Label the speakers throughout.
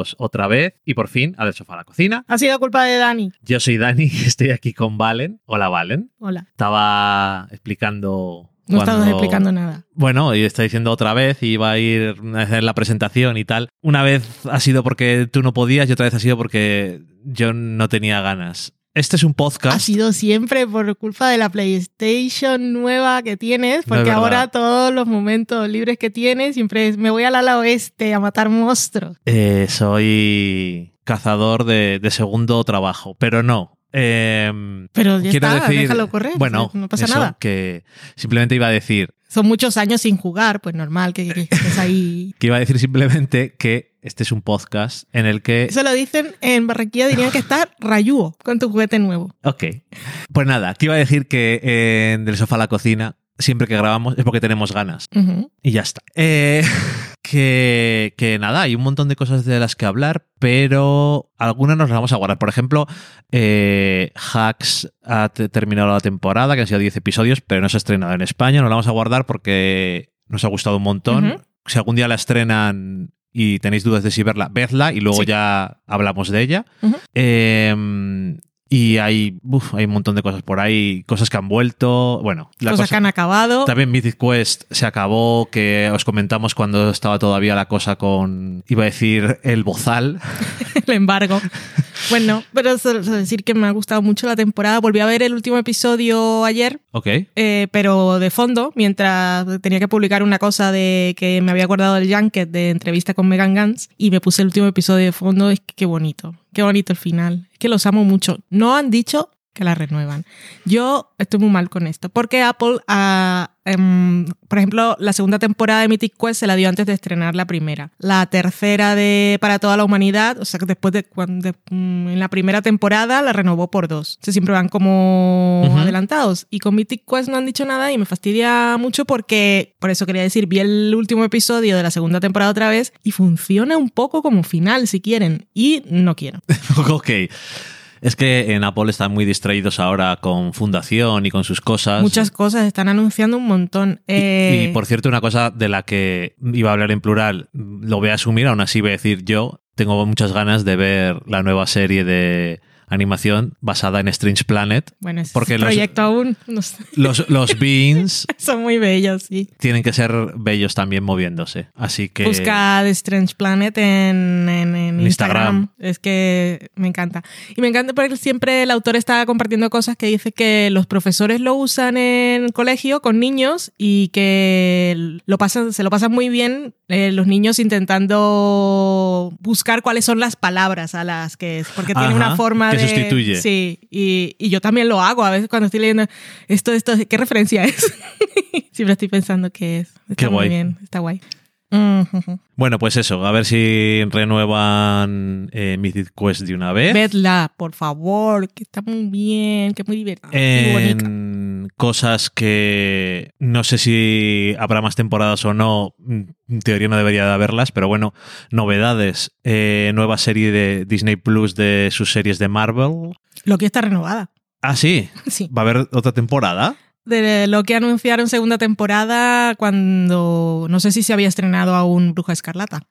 Speaker 1: bienvenidos otra vez y por fin a Del Sofá a la Cocina.
Speaker 2: Ha sido culpa de Dani.
Speaker 1: Yo soy Dani y estoy aquí con Valen. Hola, Valen.
Speaker 2: Hola.
Speaker 1: Estaba explicando.
Speaker 2: No
Speaker 1: cuando-
Speaker 2: estamos explicando nada.
Speaker 1: Bueno, y está diciendo otra vez, y iba a ir a hacer la presentación y tal. Una vez ha sido porque tú no podías y otra vez ha sido porque yo no tenía ganas. Este es un podcast.
Speaker 2: Ha sido siempre por culpa de la PlayStation nueva que tienes, porque ahora todos los momentos libres que tienes siempre es me voy al ala oeste a matar monstruos.
Speaker 1: Eh, soy cazador de, de segundo trabajo, pero no. Em,
Speaker 2: Pero ya
Speaker 1: quiero
Speaker 2: está,
Speaker 1: decir,
Speaker 2: déjalo correr.
Speaker 1: Bueno,
Speaker 2: no pasa
Speaker 1: eso,
Speaker 2: nada.
Speaker 1: Que simplemente iba a decir,
Speaker 2: Son muchos años sin jugar, pues normal que, que estés ahí.
Speaker 1: que iba a decir simplemente que este es un podcast en el que
Speaker 2: Eso lo dicen en Barranquilla, dirían que estás rayúo con tu juguete nuevo.
Speaker 1: Ok. Pues nada, que iba a decir que eh, del sofá a la cocina, siempre que grabamos es porque tenemos ganas. Y ya está. Eh, que, que nada, hay un montón de cosas de las que hablar, pero algunas nos las vamos a guardar. Por ejemplo, eh, Hacks ha te- terminado la temporada, que han sido 10 episodios, pero no se ha estrenado en España. Nos la vamos a guardar porque nos ha gustado un montón. Si algún día la estrenan y tenéis dudas de si verla, vedla y luego
Speaker 2: Sí.
Speaker 1: ya hablamos de ella. Eh, y hay, uf, hay un montón de cosas por ahí, cosas que han vuelto. Bueno, la
Speaker 2: Cosas
Speaker 1: cosa-
Speaker 2: que han acabado.
Speaker 1: también Mythic Quest se acabó, que os comentamos cuando estaba todavía la cosa con, iba a decir, el bozal.
Speaker 2: el embargo. Bueno, pero solo decir que me ha gustado mucho la temporada. Volví a ver el último episodio ayer,
Speaker 1: Ok.
Speaker 2: eh, pero de fondo, mientras tenía que publicar una cosa de que me había acordado del Junket de entrevista con Megan Gantz y me puse el último episodio de fondo. Es que qué bonito, qué bonito el final. Es que los amo mucho. No han dicho que la renuevan. Yo estoy muy mal con esto, porque Apple, ah, em, por ejemplo, la segunda temporada de Mythic Quest se la dio antes de estrenar la primera. La tercera de Para toda la humanidad, o sea que después de cuando de- mm, en la primera temporada la renovó por dos. O sea, siempre van como
Speaker 1: Ujú.
Speaker 2: adelantados. Y con Mythic Quest no han dicho nada y me fastidia mucho porque, por eso quería decir, vi el último episodio de la segunda temporada otra vez y funciona un poco como final, si quieren. Y no quiero.
Speaker 1: ok. Es que en Apple están muy distraídos ahora con Fundación y con sus cosas.
Speaker 2: Muchas cosas están anunciando un montón.
Speaker 1: Y,
Speaker 2: Eh,
Speaker 1: y, por cierto, una cosa de la que iba a hablar en plural, lo voy a asumir, aún así voy a decir yo, tengo muchas ganas de ver la nueva serie de animación basada en Strange Planet.
Speaker 2: bueno, es
Speaker 1: porque los-
Speaker 2: proyecto aún. no sé.
Speaker 1: Los, los beans
Speaker 2: Son muy bellos, sí.
Speaker 1: tienen que ser bellos también moviéndose. Así que...
Speaker 2: Busca The Strange Planet en, en- en Instagram.
Speaker 1: Instagram.
Speaker 2: Es que me encanta. Y me encanta porque siempre el autor está compartiendo cosas que dice que los profesores lo usan en colegio con niños y que lo pasan, se lo pasan muy bien eh, los niños intentando buscar cuáles son las palabras a las que es. Porque tiene una forma
Speaker 1: que sustituye.
Speaker 2: Sí, y, y yo también lo hago a veces cuando estoy leyendo esto, esto, ¿qué referencia es? Siempre estoy pensando qué es. Está
Speaker 1: Qué
Speaker 2: muy
Speaker 1: guay.
Speaker 2: bien, está guay. Ujú.
Speaker 1: Bueno, pues eso, a ver si renuevan eh, Mythic Quest de una vez.
Speaker 2: Vedla, por favor, que está muy bien, que es muy divertida. muy bonita.
Speaker 1: Cosas que no sé si habrá más temporadas o no, en teoría no debería de haberlas, pero bueno, novedades. Eh, nueva serie de Disney Plus de sus series de Marvel.
Speaker 2: Loki está renovada.
Speaker 1: Ah, sí,
Speaker 2: Sí.
Speaker 1: va a haber otra temporada.
Speaker 2: De lo que anunciaron segunda temporada cuando no sé si se había estrenado aún Bruja Escarlata.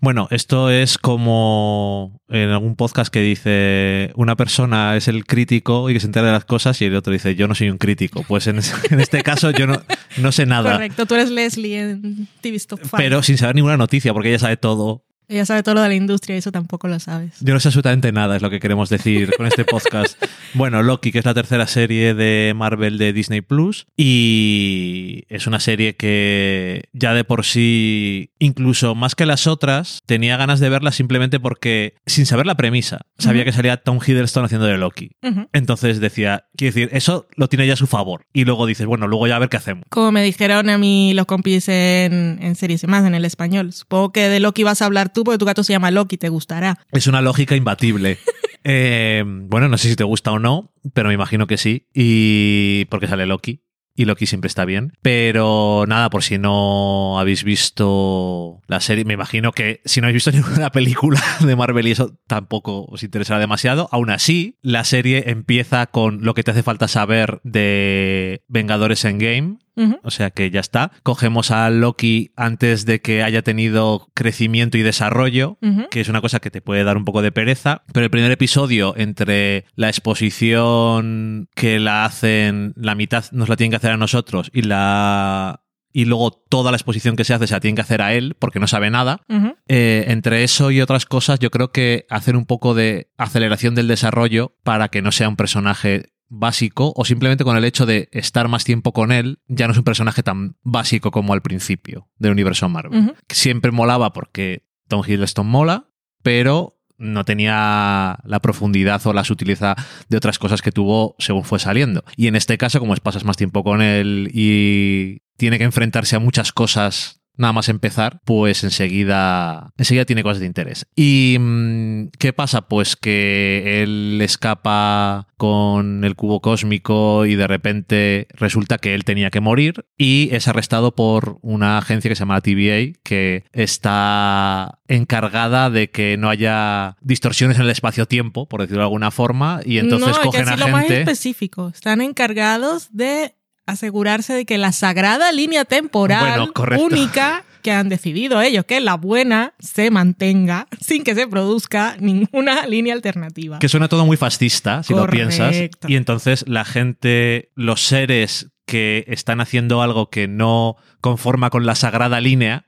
Speaker 1: Bueno, esto es como en algún podcast que dice una persona es el crítico y que se entera de las cosas y el otro dice yo no soy un crítico. Pues en, en este caso yo no, no sé nada,
Speaker 2: Correcto, tú eres Leslie en TV Stop
Speaker 1: pero sin saber ninguna noticia porque ella sabe todo.
Speaker 2: Ella sabe todo lo de la industria y eso tampoco lo sabes.
Speaker 1: Yo no sé absolutamente nada, es lo que queremos decir con este podcast. bueno, Loki, que es la tercera serie de Marvel de Disney Plus, y es una serie que ya de por sí, incluso más que las otras, tenía ganas de verla simplemente porque, sin saber la premisa, sabía que salía Tom Hiddleston haciendo de Loki. Entonces decía, quiero decir, eso lo tiene ya a su favor. Y luego dices, bueno, luego ya a ver qué hacemos.
Speaker 2: Como me dijeron a mí los compis en, en series y más, en el español. Supongo que de Loki vas a hablar tú porque tu gato se llama Loki, te gustará.
Speaker 1: Es una lógica imbatible. Eh, bueno, no sé si te gusta o no, pero me imagino que sí. Y porque sale Loki. Y Loki siempre está bien. Pero nada, por si no habéis visto la serie, me imagino que si no habéis visto ninguna película de Marvel y eso tampoco os interesará demasiado. Aún así, la serie empieza con lo que te hace falta saber de Vengadores Endgame. O sea que ya está. Cogemos a Loki antes de que haya tenido crecimiento y desarrollo, que es una cosa que te puede dar un poco de pereza. Pero el primer episodio, entre la exposición que la hacen, la mitad nos la tienen que hacer a nosotros y la. Y luego toda la exposición que se hace se la tienen que hacer a él porque no sabe nada. Eh, entre eso y otras cosas, yo creo que hacer un poco de aceleración del desarrollo para que no sea un personaje básico o simplemente con el hecho de estar más tiempo con él, ya no es un personaje tan básico como al principio del universo Marvel. Siempre molaba porque Tom Hiddleston mola, pero no tenía la profundidad o la sutileza de otras cosas que tuvo según fue saliendo. Y en este caso, como es pasas más tiempo con él y tiene que enfrentarse a muchas cosas nada más empezar, pues enseguida, enseguida tiene cosas de interés. ¿Y mm, qué pasa? Pues que él escapa con el cubo cósmico y de repente resulta que él tenía que morir y es arrestado por una agencia que se llama TVA que está encargada de que no haya distorsiones en el espacio-tiempo, por decirlo de alguna forma, y entonces
Speaker 2: no,
Speaker 1: cogen a
Speaker 2: decirlo más
Speaker 1: gente...
Speaker 2: específico. Están encargados de asegurarse de que la sagrada línea temporal
Speaker 1: Bueno,
Speaker 2: única que han decidido ellos, que es la buena, se mantenga sin que se produzca ninguna línea alternativa.
Speaker 1: Que suena todo muy fascista, si lo piensas. Y entonces la gente, los seres que están haciendo algo que no conforma con la sagrada línea,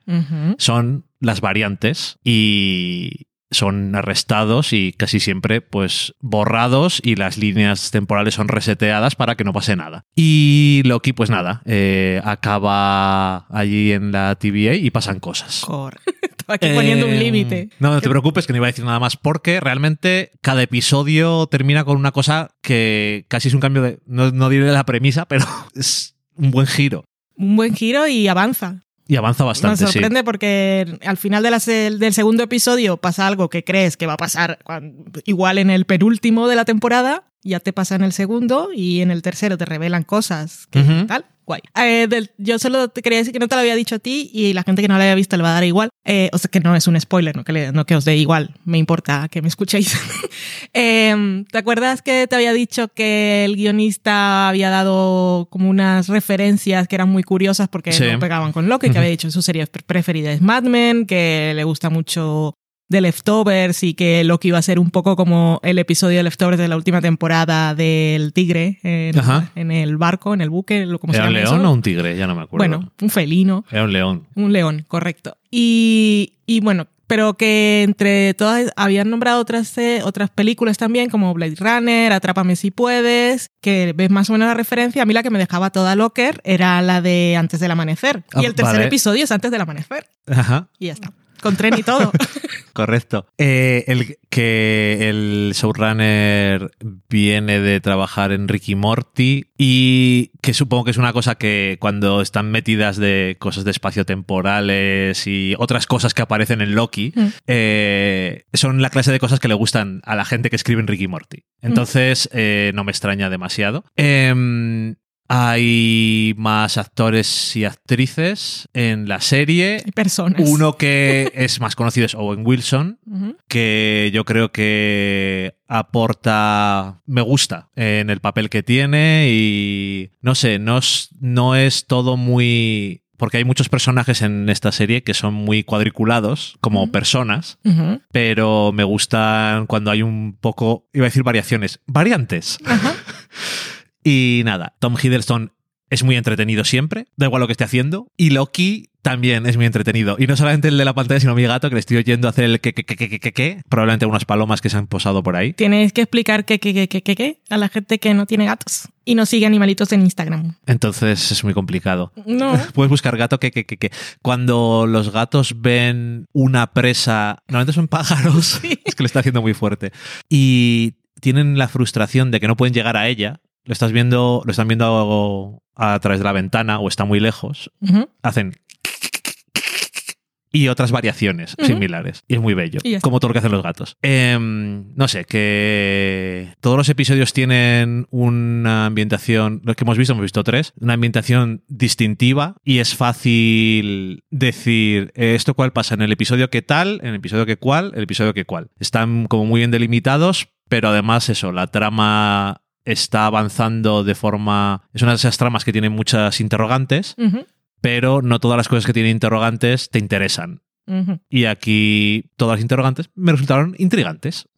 Speaker 1: son las variantes y son arrestados y casi siempre pues borrados y las líneas temporales son reseteadas para que no pase nada. Y Loki pues nada, eh, acaba allí en la TVA y pasan cosas.
Speaker 2: Correcto. Aquí poniendo un
Speaker 1: Eh,
Speaker 2: límite.
Speaker 1: No, no te preocupes que no iba a decir nada más porque realmente cada episodio termina con una cosa que casi es un cambio de, no, no diré la premisa, pero es un buen giro.
Speaker 2: Un buen giro y avanza.
Speaker 1: Y avanza
Speaker 2: Me
Speaker 1: bastante, sí.
Speaker 2: sorprende porque al final de la se- del segundo episodio pasa algo que crees que va a pasar igual en el penúltimo de la temporada, ya te pasa en el segundo y en el tercero te revelan cosas que
Speaker 1: Ujú.
Speaker 2: tal. Guay. Eh, del- yo solo te quería decir que no te lo había dicho a ti y la gente que no lo haya visto le va a dar igual. Eh, o sea que no es un spoiler, no que, le- no que os dé igual. Me importa que me escuchéis. Em, ¿Te acuerdas que te había dicho que el guionista había dado como unas referencias que eran muy curiosas porque
Speaker 1: Sí.
Speaker 2: no pegaban con Loki? Que
Speaker 1: Ujú.
Speaker 2: había dicho su serie pre- preferida es Mad Men, que le gusta mucho de Leftovers y que Loki iba a ser un poco como el episodio de Leftovers de la última temporada del tigre en, el barco, en el buque, lo- ¿cómo se
Speaker 1: ¿Era un león
Speaker 2: eso?
Speaker 1: o un tigre? Ya no me acuerdo.
Speaker 2: Bueno, un felino.
Speaker 1: Era un león.
Speaker 2: Un león, correcto. Y, y bueno, pero que entre todas habían nombrado otras, eh, otras películas también, como Blade Runner, Atrápame si puedes, que ves más o menos la referencia. A mí la que me dejaba toda locker era la de Antes del Amanecer.
Speaker 1: Ah,
Speaker 2: y el tercer
Speaker 1: vale.
Speaker 2: episodio es Antes del Amanecer.
Speaker 1: Ajá.
Speaker 2: Y ya está. Con tren y todo.
Speaker 1: Correcto. Eh, el, que el showrunner viene de trabajar en Ricky Morty y que supongo que es una cosa que cuando están metidas de cosas de espacio temporales y otras cosas que aparecen en Loki,
Speaker 2: Mm.
Speaker 1: eh, son la clase de cosas que le gustan a la gente que escribe en Ricky Morty. Entonces, eh, no me extraña demasiado. Hay más actores y actrices en la serie.
Speaker 2: Hay personas.
Speaker 1: Uno que es más conocido es Owen Wilson, que yo creo que aporta, me gusta en el papel que tiene y no sé, no es, no es todo muy... Porque hay muchos personajes en esta serie que son muy cuadriculados como personas, pero me gustan cuando hay un poco, iba a decir variaciones, variantes. Y nada, Tom Hiddleston es muy entretenido siempre, da igual lo que esté haciendo. Y Loki también es muy entretenido. Y no solamente el de la pantalla, sino mi gato, que le estoy oyendo hacer el que, que, que, que, que, que, que. Probablemente unas palomas que se han posado por ahí.
Speaker 2: Tienes que explicar qué, qué, qué, qué, qué, qué a la gente que no tiene gatos y no sigue animalitos en Instagram.
Speaker 1: Entonces es muy complicado.
Speaker 2: No.
Speaker 1: Puedes buscar gato que, que, que, que. Cuando los gatos ven una presa, normalmente son pájaros, es que lo está haciendo muy fuerte. Y tienen la frustración de que no pueden llegar a ella. Lo estás viendo, lo están viendo a través de la ventana o está muy lejos. Hacen y otras variaciones similares. Y es muy bello, como todo lo que hacen los gatos. Em, no sé, que todos los episodios tienen una ambientación, los que hemos visto, hemos visto tres, una ambientación distintiva y es fácil decir eh, esto cuál pasa en el episodio que tal, en el episodio que cuál, el episodio que cuál. Están como muy bien delimitados, pero además eso, la trama está avanzando de forma... Es una de esas tramas que tiene muchas interrogantes, pero no todas las cosas que tienen interrogantes te interesan. Y aquí todas las interrogantes me resultaron intrigantes.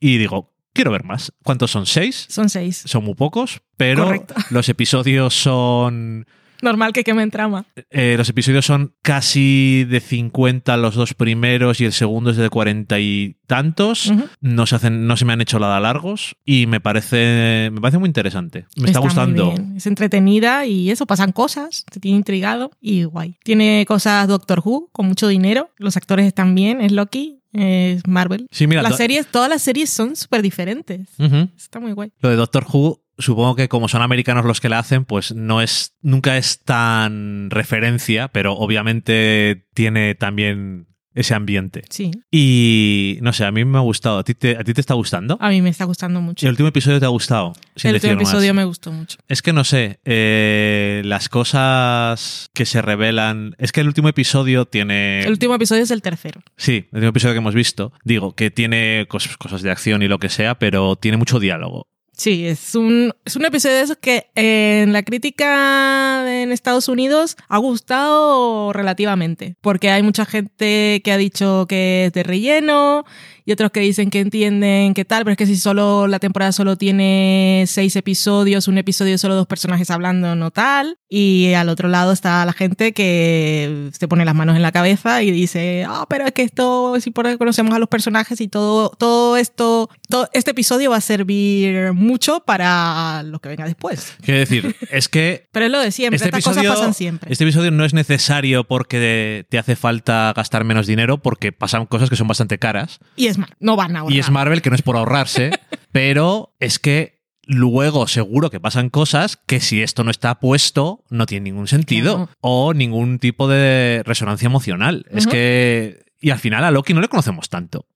Speaker 1: Y digo, quiero ver más. ¿Cuántos son? ¿Seis?
Speaker 2: Son seis.
Speaker 1: Son muy pocos, pero
Speaker 2: Correcto.
Speaker 1: los episodios son...
Speaker 2: Normal que quemen trama.
Speaker 1: eh, los episodios son casi de 50 los dos primeros y el segundo es de 40 y tantos. No se hacen, no se me han hecho nada largos y me parece, me parece muy interesante. Me está,
Speaker 2: muy
Speaker 1: gustando.
Speaker 2: Es entretenida y eso, pasan cosas, te tiene intrigado y guay. Tiene cosas Doctor Who con mucho dinero, los actores están bien, es Loki, es Marvel.
Speaker 1: Sí, mira,
Speaker 2: las series, todas las series son súper diferentes. Está muy guay.
Speaker 1: Lo de Doctor Who, supongo que como son americanos los que la hacen, pues no es, nunca es tan referencia, pero obviamente tiene también ese ambiente.
Speaker 2: Sí,
Speaker 1: Y no sé, a mí me ha gustado. ¿A ti te, a ti te está gustando?
Speaker 2: a mí me está gustando mucho.
Speaker 1: ¿El último episodio te ha gustado? Sin
Speaker 2: El último
Speaker 1: más.
Speaker 2: episodio me gustó mucho.
Speaker 1: Es que no sé, eh, las cosas que se revelan. Es que el último episodio tiene.
Speaker 2: El último episodio es el tercero.
Speaker 1: Sí, el último episodio que hemos visto. Digo, que tiene cos- cosas de acción y lo que sea, pero tiene mucho diálogo.
Speaker 2: Sí, es un, es un episodio de esos que en la crítica en Estados Unidos ha gustado relativamente, porque hay mucha gente que ha dicho que es de relleno y otros que dicen que entienden qué tal, pero es que si solo la temporada solo tiene seis episodios, un episodio solo dos personajes hablando, no tal, y al otro lado está la gente que se pone las manos en la cabeza y dice, ah, pero es que esto es importante que conocemos a los personajes y todo, todo esto, todo este episodio va a servir mucho para lo que venga después.
Speaker 1: Quiero decir, es que
Speaker 2: Pero es lo de siempre,
Speaker 1: este
Speaker 2: estas
Speaker 1: episodio,
Speaker 2: cosas pasan siempre.
Speaker 1: este episodio no es necesario porque te hace falta gastar menos dinero, porque pasan cosas que son bastante caras.
Speaker 2: Y es no van a ahorrar.
Speaker 1: Y es Marvel, que no es por ahorrarse, pero es que luego seguro que pasan cosas que si esto no está puesto no tiene ningún sentido o ningún tipo de resonancia emocional. Es que... Y al final a Loki no le conocemos tanto.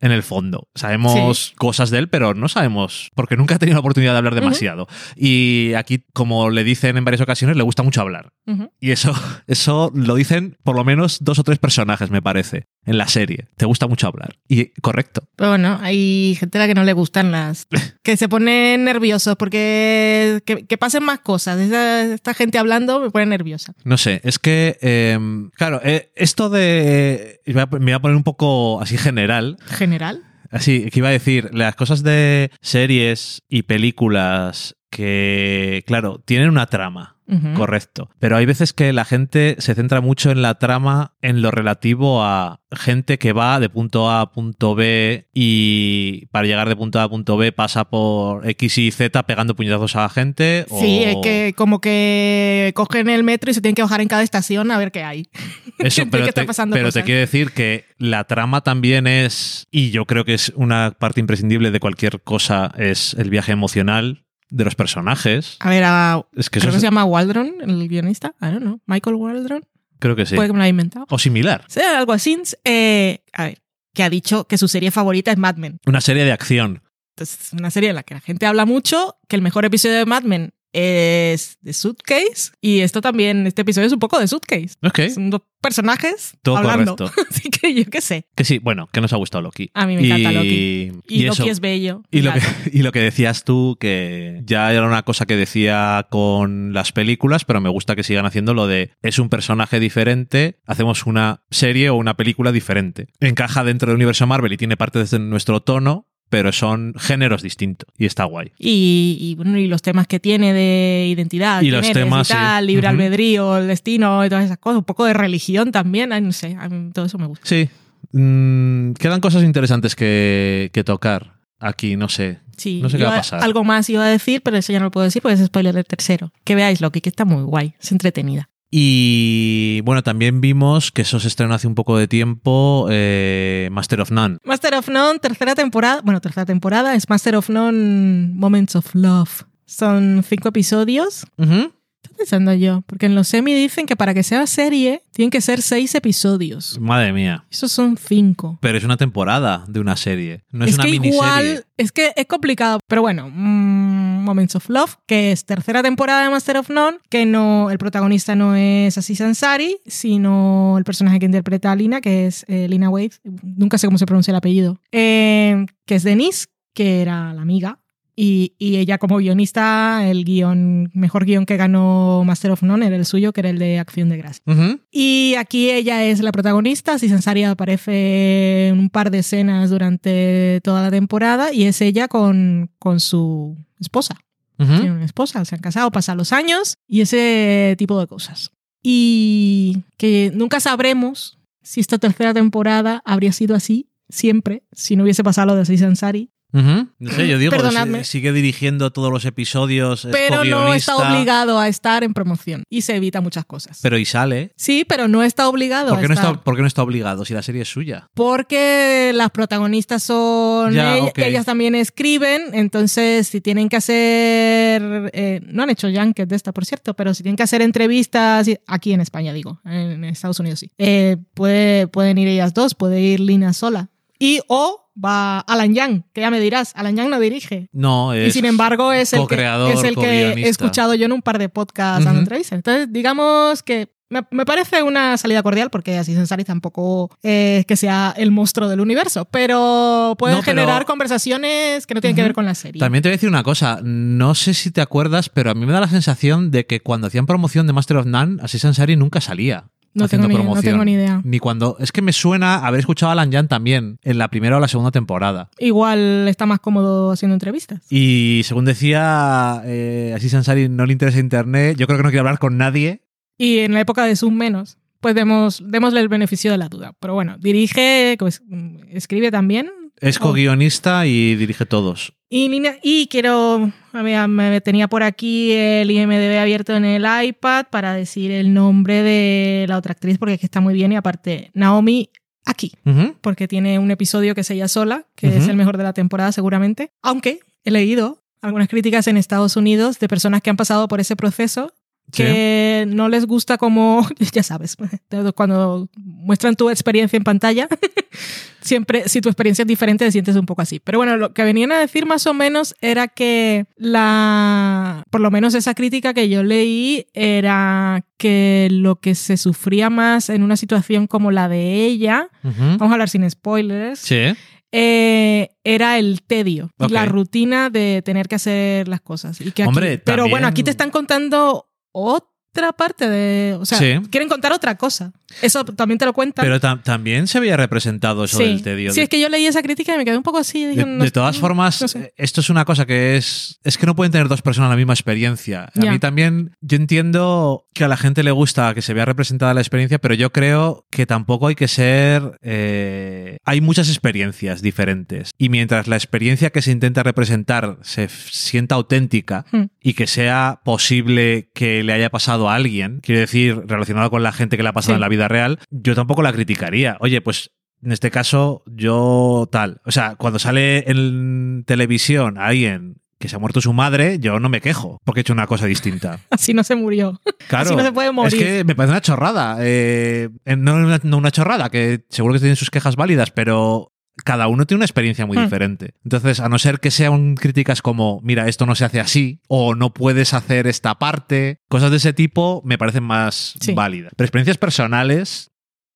Speaker 1: En el fondo. Sabemos cosas de él, pero no sabemos. Porque nunca ha tenido la oportunidad de hablar demasiado. Y aquí, como le dicen en varias ocasiones, le gusta mucho hablar. Y eso, eso lo dicen por lo menos dos o tres personajes, me parece, en la serie. Te gusta mucho hablar. Y correcto.
Speaker 2: Pero bueno, hay gente a la que no le gustan las... que se ponen nerviosos porque que, que pasen más cosas. Esta, esta gente hablando me pone nerviosa.
Speaker 1: No sé, es que, eh, claro, eh, esto de... A- me voy a poner un poco así general.
Speaker 2: General.
Speaker 1: Así, que iba a decir, las cosas de series y películas que, claro, tienen una trama. Correcto. Pero hay veces que la gente se centra mucho en la trama en lo relativo a gente que va de punto A a punto B y para llegar de punto A a punto B pasa por X y Z pegando puñetazos a la gente.
Speaker 2: Sí,
Speaker 1: o-
Speaker 2: es que como que cogen el metro y se tienen que bajar en cada estación a ver qué hay.
Speaker 1: Eso, pero, te, pero te quiero decir que la trama también es, y yo creo que es una parte imprescindible de cualquier cosa, es el viaje emocional de los personajes.
Speaker 2: A ver, a,
Speaker 1: Es que
Speaker 2: creo que se llama Waldron, el guionista. I don't know. Michael Waldron.
Speaker 1: creo que sí.
Speaker 2: Puede que me lo haya inventado.
Speaker 1: O similar.
Speaker 2: Sea, algo así. Eh, a ver, que ha dicho que su serie favorita es Mad Men.
Speaker 1: Una serie de acción.
Speaker 2: Entonces, es una serie en la que la gente habla mucho, que el mejor episodio de Mad Men es de Suitcase y esto también, este episodio es un poco de Suitcase.
Speaker 1: Ok.
Speaker 2: Son dos personajes
Speaker 1: Todo
Speaker 2: hablando.
Speaker 1: correcto.
Speaker 2: Así que yo qué sé.
Speaker 1: Que sí, bueno, que nos ha gustado Loki.
Speaker 2: A mí me encanta Loki. Y, Loki
Speaker 1: eso.
Speaker 2: es bello.
Speaker 1: Y lo, que, y lo que decías tú, que ya era una cosa que decía con las películas, pero me gusta que sigan haciendo lo de es un personaje diferente, hacemos una serie o una película diferente. Encaja dentro del universo Marvel y tiene parte de nuestro tono, pero son géneros distintos y está guay.
Speaker 2: Y, y, bueno, y los temas que tiene de identidad,
Speaker 1: Y los
Speaker 2: eres
Speaker 1: temas,
Speaker 2: y tal,
Speaker 1: sí.
Speaker 2: libre albedrío, el destino y todas esas cosas, un poco de religión también, no sé, a mí todo eso me gusta.
Speaker 1: Sí, mm, quedan cosas interesantes que, que tocar aquí, no sé.
Speaker 2: Sí,
Speaker 1: No sé qué va a pasar.
Speaker 2: Algo más iba a decir, pero eso ya no lo puedo decir porque es spoiler del tercero. Que veáis Loki, que está muy guay, es entretenida.
Speaker 1: Y bueno, también vimos que eso se estrenó hace un poco de tiempo, eh, Master of None.
Speaker 2: Master of None, tercera temporada. Bueno, tercera temporada es Master of None Moments of Love. Son cinco episodios.
Speaker 1: Ujú.
Speaker 2: Estoy pensando yo, porque en los semi dicen que para que sea serie tienen que ser seis episodios.
Speaker 1: Madre mía.
Speaker 2: Esos son cinco.
Speaker 1: Pero es una temporada de una serie, no es,
Speaker 2: es
Speaker 1: una
Speaker 2: que
Speaker 1: miniserie.
Speaker 2: igual, es que es complicado, pero bueno, mm, Moments of Love, que es tercera temporada de Master of None, que no, el protagonista no es Aziz Ansari, sino el personaje que interpreta a Lina, que es eh, Lina Waithe, nunca sé cómo se pronuncia el apellido, eh, que es Denise, que era la amiga, Y, y ella como guionista, el guion, mejor guion que ganó Master of None era el suyo, que era el de Acción de Gracia. Y aquí ella es la protagonista, Sansari aparece en un par de escenas durante toda la temporada y es ella con, con su esposa.
Speaker 1: Ujú.
Speaker 2: Tiene una esposa, se han casado, pasan los años y ese tipo de cosas. Y que nunca sabremos si esta tercera temporada habría sido así siempre, si no hubiese pasado lo de Aziz Ansari.
Speaker 1: No sé, yo digo,
Speaker 2: Perdonadme.
Speaker 1: si- sigue dirigiendo todos los episodios, es
Speaker 2: Pero no está obligado a estar en promoción y se evita muchas cosas.
Speaker 1: Pero y sale.
Speaker 2: sí, pero no está obligado
Speaker 1: ¿Por
Speaker 2: a
Speaker 1: qué, no
Speaker 2: estar.
Speaker 1: está, por qué no está obligado si la serie es suya?
Speaker 2: Porque las protagonistas son
Speaker 1: Ya,
Speaker 2: ella-
Speaker 1: ok.
Speaker 2: ellas también escriben, entonces si tienen que hacer, eh, no han hecho junkets de esta por cierto, pero si tienen que hacer entrevistas aquí en España digo, en Estados Unidos sí, eh, puede- pueden ir ellas dos, puede ir Lina sola y o va Alan Yang, que ya me dirás, Alan Yang no dirige.
Speaker 1: No, es.
Speaker 2: Y sin embargo es el, que, es el que he escuchado yo en un par de podcasts a
Speaker 1: Ujú.
Speaker 2: entrevistas. Entonces, digamos que me, me parece una salida cordial porque así Sensari tampoco es que sea el monstruo del universo, pero puede
Speaker 1: No, pero-
Speaker 2: generar conversaciones que no tienen que ver con la serie.
Speaker 1: También te voy a decir una cosa, no sé si te acuerdas, pero a mí me da la sensación de que cuando hacían promoción de Master of None, Así Sansari nunca salía.
Speaker 2: No, tengo ni, no
Speaker 1: promoción.
Speaker 2: tengo ni idea.
Speaker 1: Ni cuando. Es que me suena haber escuchado a Alan Jan también en la primera o la segunda temporada.
Speaker 2: Igual está más cómodo haciendo entrevistas.
Speaker 1: Y según decía, eh, Así Sansari no le interesa internet. Yo creo que no quiere hablar con nadie.
Speaker 2: Y en la época de sus menos, pues demos, démosle el beneficio de la duda. Pero bueno, dirige, pues, mm, escribe también.
Speaker 1: Es co-guionista y dirige todos.
Speaker 2: Y quiero, me tenía por aquí el IMDB abierto en el iPad para decir el nombre de la otra actriz porque es que está muy bien y aparte Naomi aquí, porque tiene un episodio que es ella sola, que es el mejor de la temporada seguramente, aunque he leído algunas críticas en Estados Unidos de personas que han pasado por ese proceso que no les gusta como, ya sabes, cuando muestran tu experiencia en pantalla, siempre, si tu experiencia es diferente, te sientes un poco así. Pero bueno, lo que venían a decir más o menos era que la, por lo menos esa crítica que yo leí era que lo que se sufría más en una situación como la de ella, vamos a hablar sin spoilers,
Speaker 1: Sí.
Speaker 2: eh, era el tedio la rutina de tener que hacer las cosas. Y que aquí-
Speaker 1: Hombre,
Speaker 2: pero
Speaker 1: también-
Speaker 2: bueno, aquí te están contando o otra parte de... O sea,
Speaker 1: Sí.
Speaker 2: quieren contar otra cosa. Eso también te lo cuentan.
Speaker 1: Pero tam- también se había representado eso
Speaker 2: sí.
Speaker 1: del tedio.
Speaker 2: Sí,
Speaker 1: de-
Speaker 2: es que yo leí esa crítica y me quedé un poco así. dije,
Speaker 1: De,
Speaker 2: no-
Speaker 1: de todas
Speaker 2: no-
Speaker 1: formas,
Speaker 2: no sé.
Speaker 1: eh, esto es una cosa que es. Es que no pueden tener dos personas la misma experiencia. A mí también, yo entiendo que a la gente le gusta que se vea representada la experiencia, pero yo creo que tampoco hay que ser. eh, hay muchas experiencias diferentes. Y mientras la experiencia que se intenta representar se sienta auténtica
Speaker 2: Hmm.
Speaker 1: y que sea posible que le haya pasado a alguien, quiero decir, relacionado con la gente que le ha pasado
Speaker 2: Sí.
Speaker 1: en la vida real, yo tampoco la criticaría. Oye, pues en este caso, yo tal. O sea, cuando sale en televisión alguien que se ha muerto su madre, yo no me quejo porque he hecho una cosa distinta.
Speaker 2: Así no se murió.
Speaker 1: Claro.
Speaker 2: Así no se puede morir.
Speaker 1: Es que me parece una chorrada. Eh, no, una, no una chorrada, que seguro que tienen sus quejas válidas, pero cada uno tiene una experiencia muy
Speaker 2: Hmm.
Speaker 1: diferente. Entonces, a no ser que sean críticas como, mira, esto no se hace así, o no puedes hacer esta parte, cosas de ese tipo me parecen más
Speaker 2: Sí.
Speaker 1: válidas. Pero experiencias personales,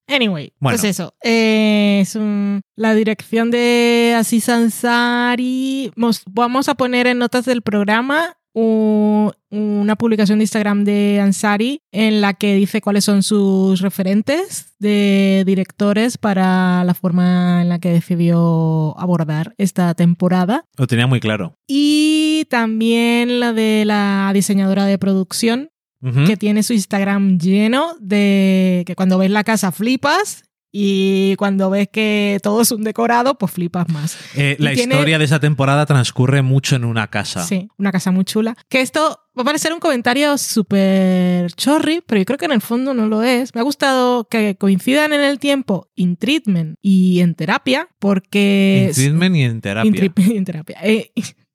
Speaker 2: Anyway,
Speaker 1: Bueno.
Speaker 2: pues eso. eh, es un- la dirección de Aziz Ansari. Mos- Vamos a poner en notas del programa una publicación de Instagram de Ansari en la que dice cuáles son sus referentes de directores para la forma en la que decidió abordar esta temporada.
Speaker 1: lo tenía muy claro.
Speaker 2: Y también la de la diseñadora de producción, que tiene su Instagram lleno de que cuando ves la casa flipas y cuando ves que todo es un decorado, pues flipas más.
Speaker 1: Eh,
Speaker 2: y
Speaker 1: la
Speaker 2: tiene-
Speaker 1: historia de esa temporada transcurre mucho en una casa.
Speaker 2: Sí, una casa muy chula. Que esto va a parecer un comentario súper chorri, pero yo creo que en el fondo no lo es. Me ha gustado que coincidan en el tiempo In Treatment y En Terapia, porque...
Speaker 1: En treatment y en terapia.
Speaker 2: In, Tri- in terapia. Eh,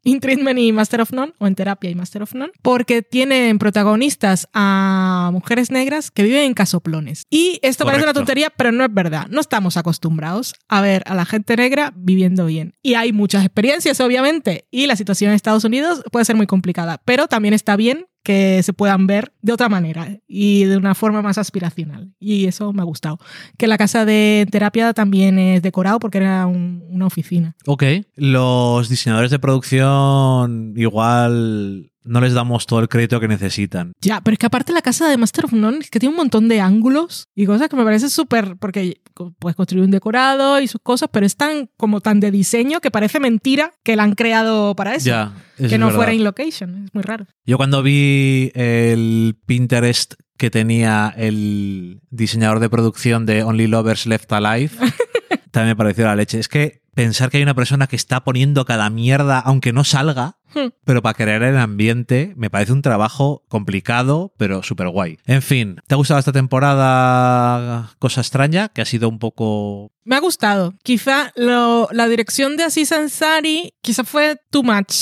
Speaker 2: In Treatment y Master of None, o en terapia y Master of None, porque tienen protagonistas a mujeres negras que viven en casoplones. Y esto parece una tontería, pero no es verdad. No estamos acostumbrados a ver a la gente negra viviendo bien. Y hay muchas experiencias, obviamente, y la situación en Estados Unidos puede ser muy complicada, pero también está bien que se puedan ver de otra manera y de una forma más aspiracional. Y eso me ha gustado. Que la casa de terapia también es decorado porque era un- una oficina.
Speaker 1: Ok. Los diseñadores de producción igual no les damos todo el crédito que necesitan.
Speaker 2: Ya, pero es que aparte la casa de Master of None es que tiene un montón de ángulos y cosas que me parece súper, porque puedes construir un decorado y sus cosas, pero es tan como tan de diseño que parece mentira que la han creado para eso.
Speaker 1: Ya. eso
Speaker 2: que
Speaker 1: es
Speaker 2: no
Speaker 1: verdad.
Speaker 2: fuera in location, es muy raro.
Speaker 1: Yo cuando vi el Pinterest que tenía el diseñador de producción de Only Lovers Left Alive, también me pareció la leche. Es que pensar que hay una persona que está poniendo cada mierda, aunque no salga,
Speaker 2: Hmm.
Speaker 1: pero para crear el ambiente, me parece un trabajo complicado, pero súper guay. En fin, ¿te ha gustado esta temporada Cosa Extraña? Que ha sido un poco...
Speaker 2: Me ha gustado. Quizá lo- la dirección de Aziz Ansari quizá fue too much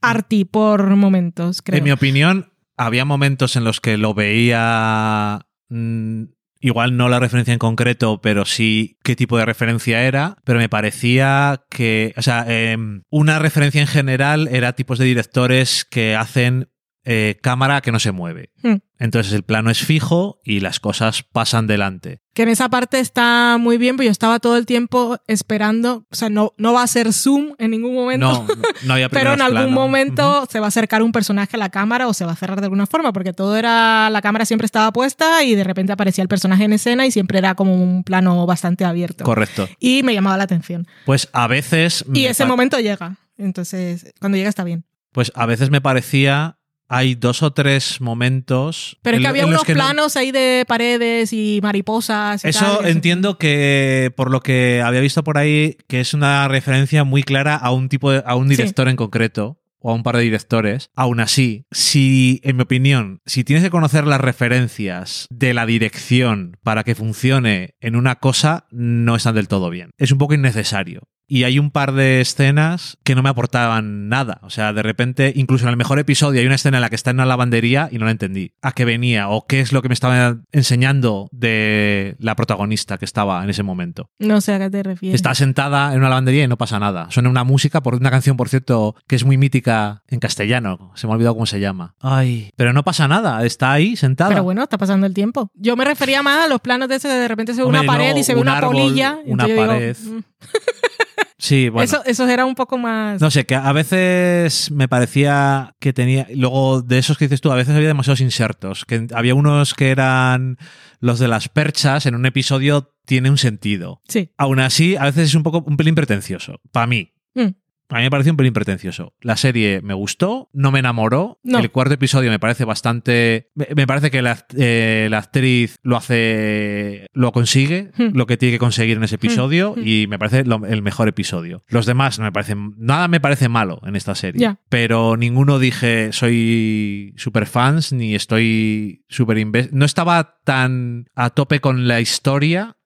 Speaker 2: arty por momentos, creo.
Speaker 1: En mi opinión, había momentos en los que lo veía. mm, igual no la referencia en concreto, pero sí qué tipo de referencia era. Pero me parecía que. O sea, em, una referencia en general era tipos de directores que hacen eh, cámara que no se mueve.
Speaker 2: Hmm.
Speaker 1: Entonces el plano es fijo y las cosas pasan delante.
Speaker 2: Que en esa parte está muy bien, pero yo estaba todo el tiempo esperando, o sea, no, no va a ser zoom en ningún momento.
Speaker 1: No, no había
Speaker 2: Pero en algún
Speaker 1: planos.
Speaker 2: momento se va a acercar un personaje a la cámara o se va a cerrar de alguna forma, porque todo era, la cámara siempre estaba puesta y de repente aparecía el personaje en escena y siempre era como un plano bastante abierto.
Speaker 1: Correcto.
Speaker 2: Y me llamaba la atención.
Speaker 1: Pues a veces.
Speaker 2: Y ese momento llega. Entonces, cuando llega está bien.
Speaker 1: Pues a veces me parecía. Hay dos o tres momentos.
Speaker 2: Pero es que había unos
Speaker 1: que no-
Speaker 2: planos ahí de paredes y mariposas. y
Speaker 1: Eso
Speaker 2: tal,
Speaker 1: entiendo que, por lo que había visto por ahí, que es una referencia muy clara a un tipo de, a un
Speaker 2: Sí.
Speaker 1: director en concreto. O a un par de directores. Aún así, si, en mi opinión, si tienes que conocer las referencias de la dirección para que funcione en una cosa, no están del todo bien. Es un poco innecesario. Y hay un par de escenas que no me aportaban nada. O sea, de repente, incluso en el mejor episodio, hay una escena en la que está en una lavandería y no la entendí. ¿A qué venía? ¿O qué es lo que me estaba enseñando de la protagonista que estaba en ese momento?
Speaker 2: No sé a qué te refieres.
Speaker 1: Está sentada en una lavandería y no pasa nada. Suena una música por una canción, por cierto, que es muy mítica en castellano. Se me ha olvidado cómo se llama. Ay, pero no pasa nada. Está ahí sentada.
Speaker 2: Pero bueno, está pasando el tiempo. Yo me refería más a los planos de ese que de repente se ve
Speaker 1: Hombre,
Speaker 2: una pared
Speaker 1: no,
Speaker 2: y se ve
Speaker 1: un
Speaker 2: una
Speaker 1: árbol,
Speaker 2: polilla.
Speaker 1: una
Speaker 2: digo,
Speaker 1: pared.
Speaker 2: mm.
Speaker 1: sí, bueno.
Speaker 2: Eso, eso era un poco más.
Speaker 1: No sé, que a veces me parecía que tenía. Luego, de esos que dices tú, a veces había demasiados insertos. Que había unos que eran los de las perchas, en un episodio tiene un sentido.
Speaker 2: Sí.
Speaker 1: Aún así, a veces es un poco un pelín pretencioso. Para mí.
Speaker 2: Mm.
Speaker 1: A mí me pareció un pelín pretencioso. La serie me gustó, no me enamoró.
Speaker 2: No.
Speaker 1: El cuarto episodio me parece bastante. Me parece que la, eh, la actriz lo hace. lo consigue,
Speaker 2: Hmm.
Speaker 1: lo que tiene que conseguir en ese episodio,
Speaker 2: Hmm.
Speaker 1: y me parece lo- el mejor episodio. Los demás no me parecen. Nada me parece malo en esta serie. Pero ninguno dije soy super fans, ni estoy super No estaba tan a tope con la historia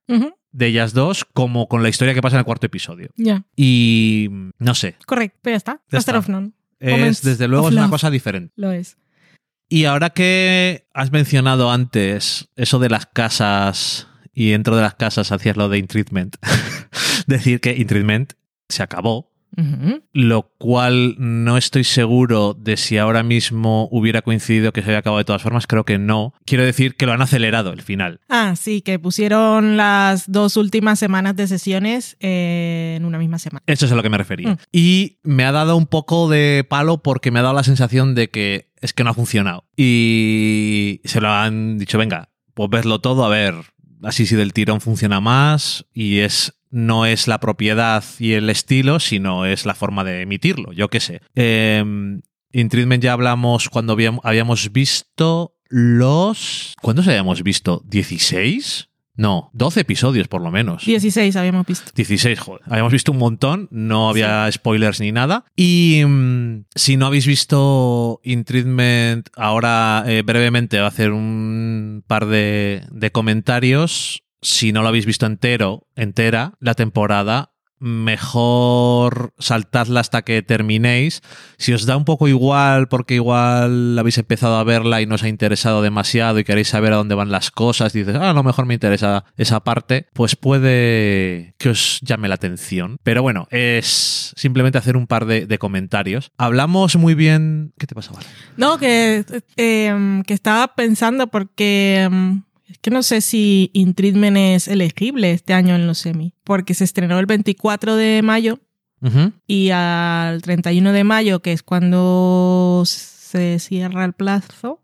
Speaker 1: de ellas dos como con la historia que pasa en el cuarto episodio.
Speaker 2: Ya.
Speaker 1: Y no sé,
Speaker 2: Correcto. Pero ya está.
Speaker 1: Ya
Speaker 2: Master
Speaker 1: está.
Speaker 2: of None.
Speaker 1: es desde luego es una cosa diferente.
Speaker 2: Lo es.
Speaker 1: Y ahora que has mencionado antes eso de las casas y dentro de las casas hacías lo de Intreatment, decir que Intreatment se acabó, Lo cual no estoy seguro de si ahora mismo hubiera coincidido que se había acabado de todas formas, creo que no. Quiero decir que lo han acelerado el final.
Speaker 2: Ah, sí, que pusieron las dos últimas semanas de sesiones eh, en una misma semana.
Speaker 1: Eso es a lo que me refería.
Speaker 2: Mm.
Speaker 1: Y me ha dado un poco de palo porque me ha dado la sensación de que es que no ha funcionado. Y se lo han dicho, venga, pues verlo todo, a ver, así si del tirón funciona más y es no es la propiedad y el estilo, sino es la forma de emitirlo, yo qué sé. Eh, en Treatment ya hablamos cuando habíam- habíamos visto los... ¿Cuántos habíamos visto? ¿16? No, 12 episodios por lo menos.
Speaker 2: 16 habíamos visto.
Speaker 1: 16, joder. Habíamos visto un montón, no había spoilers ni nada. Y mm, si no habéis visto In Treatment, ahora eh, brevemente voy a hacer un par de, de comentarios. Si no lo habéis visto entero, entera, la temporada mejor saltadla hasta que terminéis. Si os da un poco igual, porque igual habéis empezado a verla y no os ha interesado demasiado y queréis saber a dónde van las cosas, dices, ah, a lo mejor me interesa esa parte, pues puede que os llame la atención. Pero bueno, es simplemente hacer un par de, comentarios. Hablamos muy bien. ¿Qué te pasa, Vale?
Speaker 2: No, que, eh, que estaba pensando porque mm, es que no sé si In Treatment es elegible este año en los semi, porque se estrenó el 24 de mayo
Speaker 1: Ujú.
Speaker 2: y al 31 de mayo, que es cuando se cierra el plazo,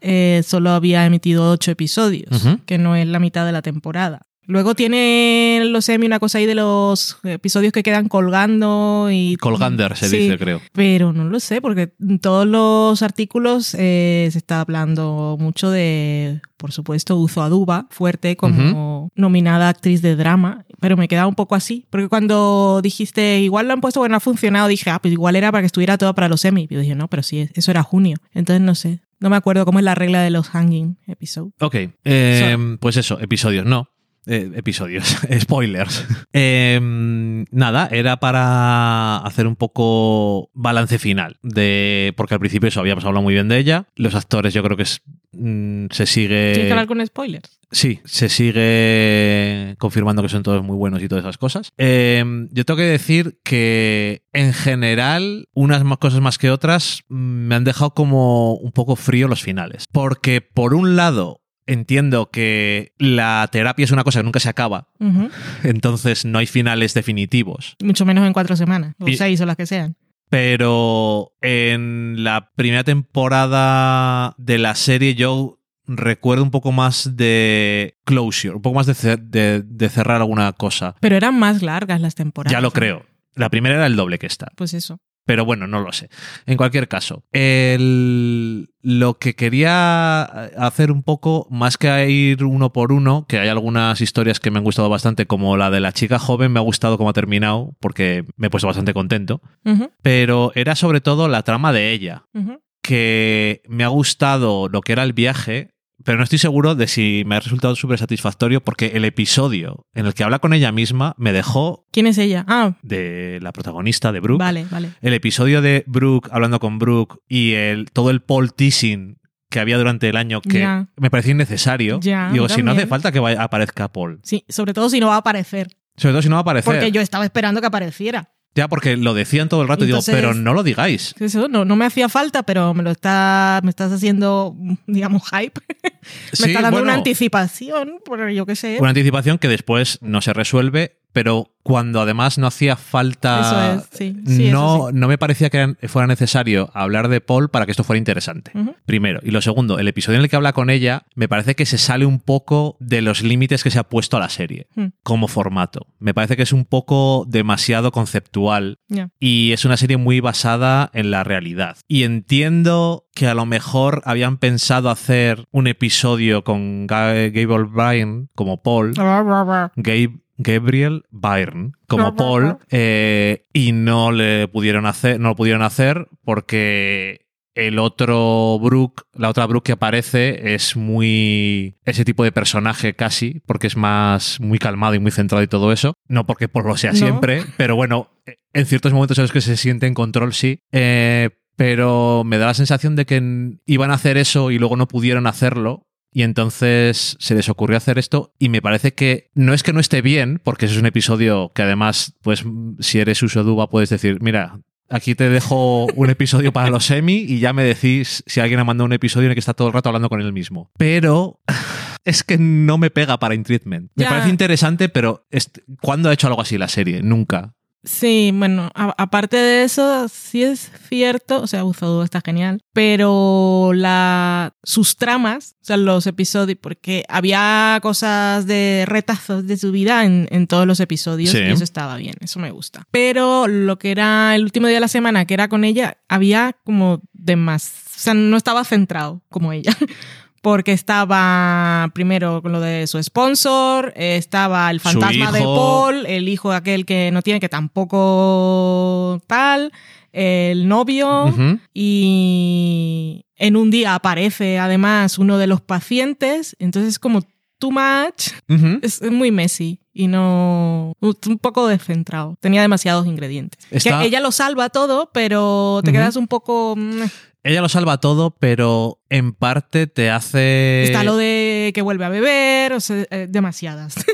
Speaker 2: eh, solo había emitido ocho episodios, que no es la mitad de la temporada. Luego tiene los semi una cosa ahí de los episodios que quedan colgando y...
Speaker 1: Colgander se
Speaker 2: Sí,
Speaker 1: dice, creo.
Speaker 2: Pero no lo sé, porque en todos los artículos eh, se está hablando mucho de, por supuesto, Uzo Aduba, fuerte como nominada actriz de drama, pero me queda un poco así, porque cuando dijiste, igual lo han puesto, bueno, ha funcionado, dije, ah, pues igual era para que estuviera todo para los semi. Y yo dije, no, pero sí, eso era junio. Entonces no sé, no me acuerdo cómo es la regla de los hanging episodes.
Speaker 1: Ok, eh, pues eso, episodios, no. Eh, episodios, spoilers. Eh, nada, era para hacer un poco balance final de porque al principio eso habíamos hablado muy bien de ella. Los actores, yo creo que es, mm, se sigue.
Speaker 2: ¿Tienes que hablar con spoilers?
Speaker 1: Sí, se sigue confirmando que son todos muy buenos y todas esas cosas. Eh, yo tengo que decir que en general, unas más cosas más que otras mm, me han dejado como un poco frío los finales. Porque por un lado, entiendo que la terapia es una cosa que nunca se acaba, entonces no hay finales definitivos.
Speaker 2: Mucho menos en cuatro semanas, o
Speaker 1: Y-
Speaker 2: seis o las que sean.
Speaker 1: Pero en la primera temporada de la serie yo recuerdo un poco más de closure, un poco más de, de- de cerrar alguna cosa.
Speaker 2: Pero eran más largas las temporadas.
Speaker 1: Ya lo creo. La primera era el doble que esta.
Speaker 2: Pues eso.
Speaker 1: Pero bueno, no lo sé. En cualquier caso, el- lo que quería hacer un poco, más que ir uno por uno, que hay algunas historias que me han gustado bastante, como la de la chica joven, me ha gustado cómo ha terminado, porque me he puesto bastante contento, pero era sobre todo la trama de ella, que me ha gustado lo que era el viaje, pero no estoy seguro de si me ha resultado súper satisfactorio, porque el episodio en el que habla con ella misma me dejó
Speaker 2: ¿Quién es ella? Ah,
Speaker 1: de la protagonista de Brooke.
Speaker 2: vale, vale.
Speaker 1: El episodio de Brooke hablando con Brooke y el, todo el Paul teasing que había durante el año que me parecía innecesario.
Speaker 2: Ya,
Speaker 1: Digo, si no hace falta que vaya- aparezca Paul.
Speaker 2: Sí, sobre todo si no va a aparecer.
Speaker 1: Sobre todo si no va a aparecer.
Speaker 2: Porque yo estaba esperando que apareciera.
Speaker 1: Ya, porque lo decían todo el rato y digo, pero no lo digáis.
Speaker 2: Eso no, no me hacía falta, pero me lo está, me estás haciendo, digamos, hype. me está dando
Speaker 1: bueno,
Speaker 2: una anticipación, por yo qué sé.
Speaker 1: una anticipación que después no se resuelve, pero cuando además no hacía falta.
Speaker 2: Eso es, sí, sí,
Speaker 1: no,
Speaker 2: eso
Speaker 1: no me parecía que era- fuera necesario hablar de Paul para que esto fuera interesante. Primero. Y lo segundo, el episodio en el que habla con ella me parece que se sale un poco de los límites que se ha puesto a la serie
Speaker 2: Hmm.
Speaker 1: como formato. Me parece que es un poco demasiado conceptual y es una serie muy basada en la realidad. Y entiendo que a lo mejor habían pensado hacer un episodio con Ga- Gable Byrne como Paul. Gabe- Gabriel Byrne como Paul eh, y no le pudieron hacer no lo pudieron hacer porque el otro Brooke la otra Brooke que aparece es muy ese tipo de personaje casi porque es más muy calmado y muy centrado y todo eso no porque Paul lo sea
Speaker 2: No.
Speaker 1: siempre pero bueno en ciertos momentos en los que se siente en control sí Eh, pero me da la sensación de que iban a hacer eso y luego no pudieron hacerlo y entonces se les ocurrió hacer esto y me parece que no es que no esté bien, porque eso es un episodio que además, pues si eres Usoduba puedes decir, mira, aquí te dejo un episodio para los semi y ya me decís si alguien ha mandado un episodio en el que está todo el rato hablando con él mismo. Pero es que no me pega para In Treatment. Me parece interesante, pero ¿cuándo ha hecho algo así la serie? Nunca.
Speaker 2: Sí, bueno, a- aparte de eso, sí es cierto, o sea, Uzodu está genial, pero la, sus tramas, o sea, los episodios, porque había cosas de retazos de su vida en, en todos los episodios
Speaker 1: Sí.
Speaker 2: y eso estaba bien, eso me gusta. Pero lo que era el último día de la semana, que era con ella, había como de más, o sea, no estaba centrado como ella. Porque estaba primero con lo de su sponsor, estaba el fantasma de. Paul, el hijo de aquel que no tiene, que tampoco tal, el novio, y en un día aparece además uno de los pacientes, entonces es como too much, es, es muy messy. y no un poco descentrado. Tenía demasiados ingredientes.
Speaker 1: Está-
Speaker 2: Que ella lo salva todo, pero te quedas un poco mm,
Speaker 1: Ella lo salva todo, pero en parte te hace...
Speaker 2: está lo de que vuelve a beber, o sea, eh, demasiadas.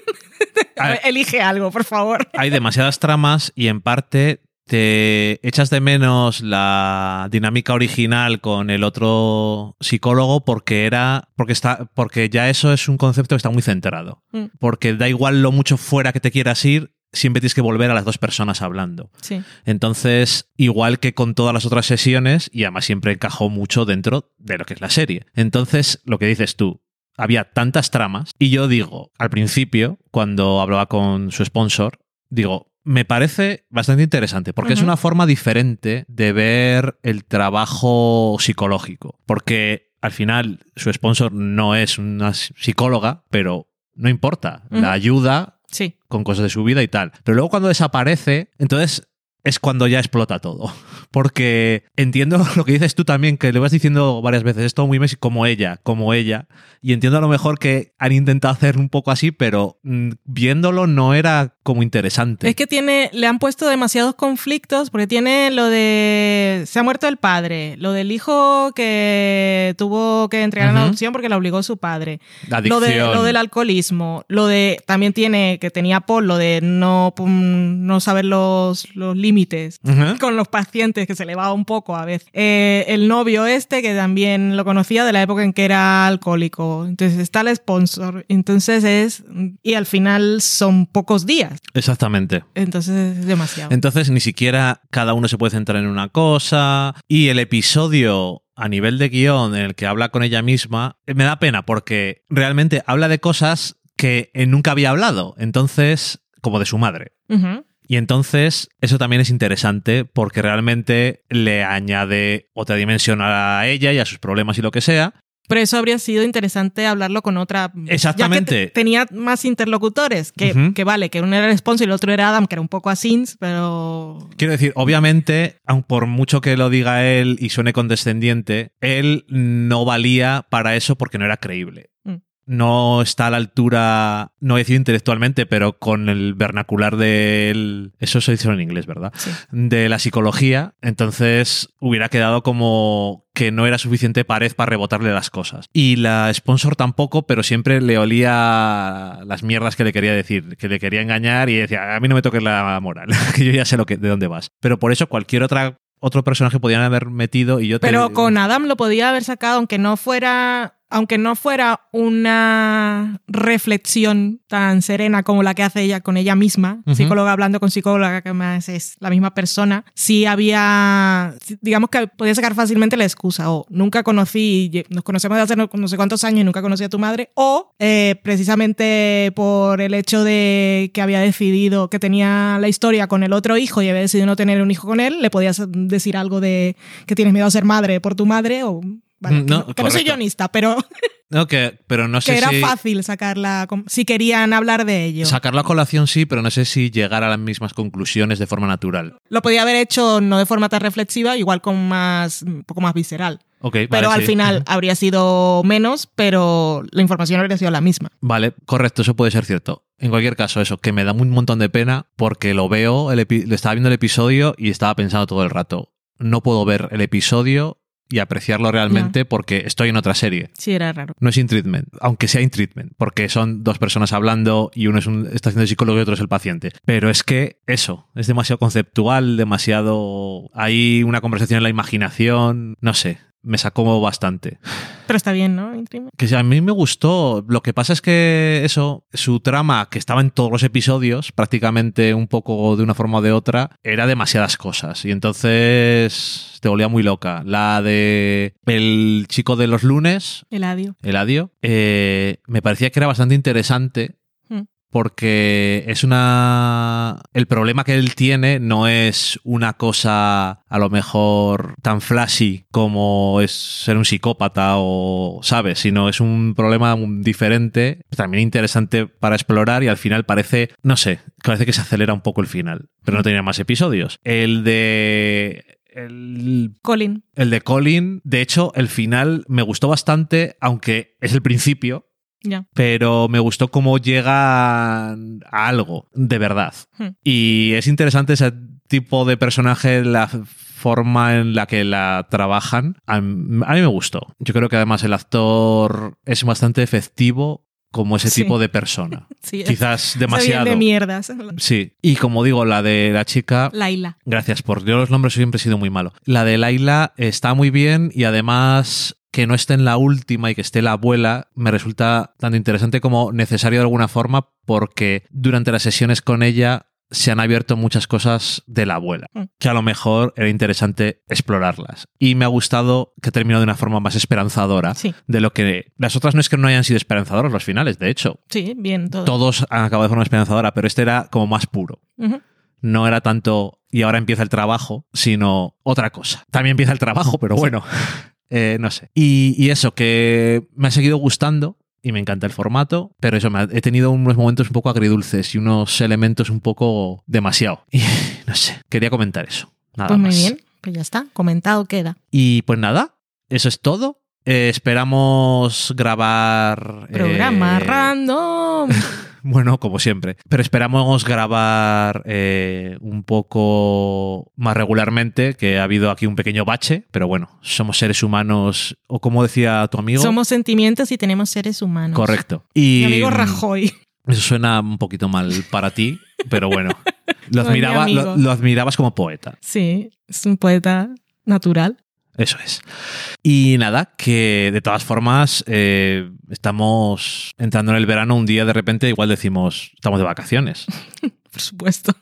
Speaker 1: Ver,
Speaker 2: Elige algo, por favor.
Speaker 1: hay demasiadas tramas y en parte te echas de menos la dinámica original con el otro psicólogo porque era porque está porque ya eso es un concepto que está muy centrado
Speaker 2: Mm.
Speaker 1: porque da igual lo mucho fuera que te quieras ir siempre tienes que volver a las dos personas hablando.
Speaker 2: Sí.
Speaker 1: entonces igual que con todas las otras sesiones y además siempre encajó mucho dentro de lo que es la serie. Entonces lo que dices tú había tantas tramas y yo digo al principio cuando hablaba con su sponsor digo me parece bastante interesante porque es una forma diferente de ver el trabajo psicológico porque al final su sponsor no es una psicóloga pero no importa la ayuda
Speaker 2: Sí.
Speaker 1: con cosas de su vida y tal. Pero luego cuando desaparece, entonces es cuando ya explota todo. Porque entiendo lo que dices tú también, que le vas diciendo varias veces, es todo muy Messi como ella, como ella. Y entiendo a lo mejor que han intentado hacer un poco así, pero mm, viéndolo no era como interesante.
Speaker 2: Es que tiene, le han puesto demasiados conflictos porque tiene lo de se ha muerto el padre, lo del hijo que tuvo que entregar en
Speaker 1: Ujú.
Speaker 2: adopción porque la obligó su padre,
Speaker 1: La
Speaker 2: lo, de, lo del alcoholismo, lo de también tiene que tenía Paul lo de no pum, no saber los, los límites
Speaker 1: Ujú.
Speaker 2: con los pacientes que se le va un poco a veces. Eh, el novio este que también lo conocía de la época en que era alcohólico. Entonces está el sponsor. Entonces es y al final son pocos días.
Speaker 1: Exactamente.
Speaker 2: Entonces es demasiado.
Speaker 1: Entonces ni siquiera cada uno se puede centrar en una cosa. Y el episodio a nivel de guion en el que habla con ella misma, eh, me da pena porque realmente habla de cosas que eh, nunca había hablado. Entonces, como de su madre. Y entonces eso también es interesante porque realmente le añade otra dimensión a ella y a sus problemas y lo que sea.
Speaker 2: Pero eso habría sido interesante hablarlo con otra.
Speaker 1: Exactamente.
Speaker 2: Ya que te- tenía más interlocutores. Que, que vale, que uno era el sponsor y el otro era Adam, que era un poco asins, pero.
Speaker 1: Quiero decir, obviamente, aun por mucho que lo diga él y suene condescendiente, él no valía para eso porque no era creíble.
Speaker 2: Mm.
Speaker 1: No está a la altura, no voy a decir intelectualmente, pero con el vernacular del... Eso se dice en inglés, ¿verdad?
Speaker 2: Sí.
Speaker 1: De la psicología. Entonces hubiera quedado como que no era suficiente pared para rebotarle las cosas. Y la sponsor tampoco, pero siempre le olía las mierdas que le quería decir, que le quería engañar y decía, a mí no me toques la moral, que yo ya sé lo que, de dónde vas. Pero por eso cualquier otra otro personaje podían haber metido y yo te
Speaker 2: Pero con Adam lo podía haber sacado, aunque no fuera. Aunque no fuera una reflexión tan serena como la que hace ella con ella misma, psicóloga hablando con psicóloga, que más es la misma persona, sí había, digamos que podía sacar fácilmente la excusa, o nunca conocí, nos conocemos de hace no, no sé cuántos años y nunca conocí a tu madre, o eh, precisamente por el hecho de que había decidido que tenía la historia con el otro hijo y había decidido no tener un hijo con él, le podías decir algo de que tienes miedo a ser madre por tu madre, o... Vale,
Speaker 1: Mm, no,
Speaker 2: que, no, que no soy guionista, pero
Speaker 1: No, que, pero no sé
Speaker 2: que era
Speaker 1: si...
Speaker 2: fácil sacarla, si querían hablar de ello.
Speaker 1: Sacarlo a colación sí, pero no sé si llegar a las mismas conclusiones de forma natural.
Speaker 2: Lo podía haber hecho no de forma tan reflexiva, igual con más, un poco más visceral.
Speaker 1: Ok,
Speaker 2: Pero
Speaker 1: vale,
Speaker 2: al
Speaker 1: sí.
Speaker 2: final habría sido menos, pero la información habría sido la misma.
Speaker 1: Vale, correcto, eso puede ser cierto. En cualquier caso, eso, que me da un montón de pena porque lo veo, el epi- estaba viendo el episodio y estaba pensando todo el rato. No puedo ver el episodio y apreciarlo realmente porque estoy en otra serie.
Speaker 2: Sí, era raro.
Speaker 1: No es in treatment, aunque sea in treatment, porque son dos personas hablando y uno es un, está haciendo el psicólogo y otro es el paciente. Pero es que eso, es demasiado conceptual, demasiado... Hay una conversación en la imaginación, no sé, me sacó bastante.
Speaker 2: Pero está bien, ¿no? Intrime?
Speaker 1: Que a mí me gustó. Lo que pasa es que eso, su trama, que estaba en todos los episodios, prácticamente un poco de una forma o de otra, era demasiadas cosas. Y entonces te volvía muy loca. La de el chico de los lunes,
Speaker 2: Eladio.
Speaker 1: Eladio, eh, me parecía que era bastante interesante. Porque es una... El problema que él tiene no es una cosa a lo mejor tan flashy como es ser un psicópata o, ¿sabes? Sino es un problema diferente, también interesante para explorar y al final parece, no sé, parece que se acelera un poco el final, pero no tenía más episodios. El de... El
Speaker 2: Colin.
Speaker 1: el de Colin, de hecho, el final me gustó bastante, aunque es el principio. Pero me gustó cómo llega a algo de verdad.
Speaker 2: Hmm.
Speaker 1: Y es interesante ese tipo de personaje, la forma en la que la trabajan. A mí, a mí me gustó. Yo creo que además el actor es bastante efectivo como ese
Speaker 2: Sí.
Speaker 1: tipo de persona.
Speaker 2: Sí,
Speaker 1: Quizás demasiado.
Speaker 2: de mierdas.
Speaker 1: Sí, y como digo, la de la chica,
Speaker 2: Laila.
Speaker 1: gracias por yo los nombres siempre he sido muy malo. La de Laila está muy bien y además que no esté en la última y que esté la abuela me resulta tanto interesante como necesario de alguna forma porque durante las sesiones con ella se han abierto muchas cosas de la abuela,
Speaker 2: Mm.
Speaker 1: que a lo mejor era interesante explorarlas. Y me ha gustado que terminó de una forma más esperanzadora
Speaker 2: Sí,
Speaker 1: de lo que... Las otras no es que no hayan sido esperanzadoras los finales, de hecho.
Speaker 2: sí, bien, todo.
Speaker 1: Todos han acabado de forma esperanzadora, pero este era como más puro no era tanto y ahora empieza el trabajo, sino otra cosa. También empieza el trabajo, pero bueno, eh, no sé. Y, y eso, que me ha seguido gustando y me encanta el formato, pero eso, me ha- he tenido unos momentos un poco agridulces y unos elementos un poco demasiado. Y no sé, quería comentar eso. Nada
Speaker 2: Pues muy
Speaker 1: más.
Speaker 2: bien, pues ya está, comentado queda.
Speaker 1: Y pues nada, eso es todo. Eh, esperamos grabar...
Speaker 2: Programa
Speaker 1: eh,
Speaker 2: random.
Speaker 1: Bueno, como siempre. Pero esperamos grabar eh, un poco más regularmente, que ha habido aquí un pequeño bache, pero bueno, somos seres humanos, o como decía tu amigo.
Speaker 2: Somos sentimientos y tenemos seres humanos.
Speaker 1: Correcto. Y
Speaker 2: Mi amigo Rajoy.
Speaker 1: eso suena un poquito mal para ti, pero bueno. Lo, admiraba- lo admirabas como poeta.
Speaker 2: Sí, es un poeta natural.
Speaker 1: Eso es. Y nada, que de todas formas eh, estamos entrando en el verano un día de repente, igual decimos, estamos de vacaciones.
Speaker 2: Por supuesto.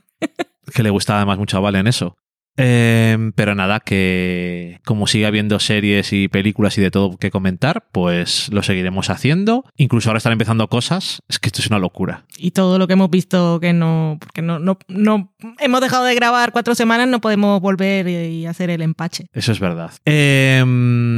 Speaker 1: que le gusta además mucho a Valen eso. Eh, pero nada, que como sigue habiendo series y películas y de todo que comentar, pues lo seguiremos haciendo. Incluso ahora están empezando cosas. Es que esto es una locura.
Speaker 2: Y todo lo que hemos visto que no, porque no, no, no hemos dejado de grabar cuatro semanas, no podemos volver y hacer el empache.
Speaker 1: Eso es verdad. Eh,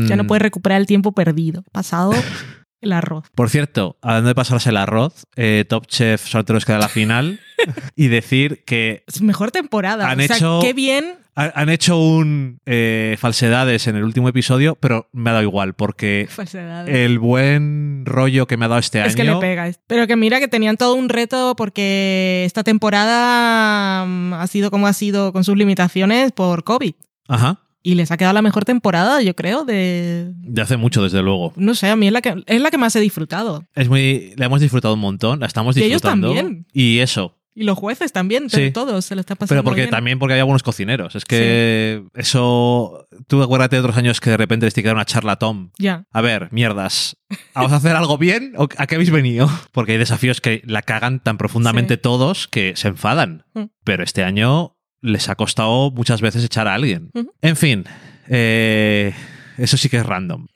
Speaker 2: Ya no puedes recuperar el tiempo perdido. Pasado el arroz.
Speaker 1: Por cierto, hablando de pasarse el arroz, eh, Top Chef solo te nos queda la final y decir que
Speaker 2: Es mejor temporada.
Speaker 1: Han
Speaker 2: o sea,
Speaker 1: hecho-
Speaker 2: qué bien.
Speaker 1: Ha- han hecho un eh, falsedades en el último episodio, pero me ha dado igual porque
Speaker 2: Falsedades.
Speaker 1: el buen rollo que me ha dado este
Speaker 2: es que
Speaker 1: año
Speaker 2: le pega. Pero que mira que tenían todo un reto porque esta temporada mm, ha sido como ha sido con sus limitaciones por COVID.
Speaker 1: Ajá.
Speaker 2: Y les ha quedado la mejor temporada, yo creo, de...
Speaker 1: De hace mucho, desde luego.
Speaker 2: No sé, a mí es la que, es la que más he disfrutado.
Speaker 1: Es muy, la hemos disfrutado un montón, la estamos
Speaker 2: Y ellos
Speaker 1: disfrutando.
Speaker 2: también.
Speaker 1: Y eso.
Speaker 2: Y los jueces también,
Speaker 1: Sí.
Speaker 2: todos se lo está pasando
Speaker 1: Pero porque
Speaker 2: bien.
Speaker 1: también porque había buenos cocineros. Es que eso. Tú acuérdate de otros años que de repente les tiene una charla a Tom.
Speaker 2: Ya.
Speaker 1: A ver, mierdas. ¿Vamos a hacer algo bien o a qué habéis venido? Porque hay desafíos que la cagan tan profundamente
Speaker 2: Sí.
Speaker 1: todos que se enfadan.
Speaker 2: Mm.
Speaker 1: Pero este año les ha costado muchas veces echar a alguien. En fin, eh, eso sí que es random.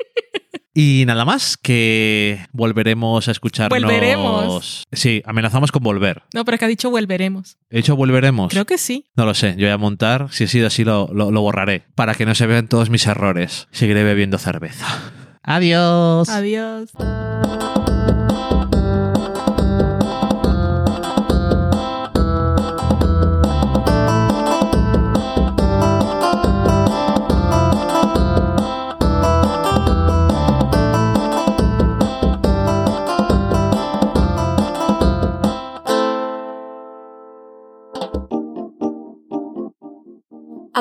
Speaker 1: Y nada más, que volveremos a escucharnos.
Speaker 2: Volveremos.
Speaker 1: Sí, amenazamos con volver.
Speaker 2: No, pero es que ha dicho volveremos.
Speaker 1: He dicho volveremos.
Speaker 2: Creo que sí.
Speaker 1: No lo sé, yo voy a montar, si ha sido así lo, lo- lo borraré, para que no se vean todos mis errores. Seguiré bebiendo cerveza. Adiós.
Speaker 2: Adiós.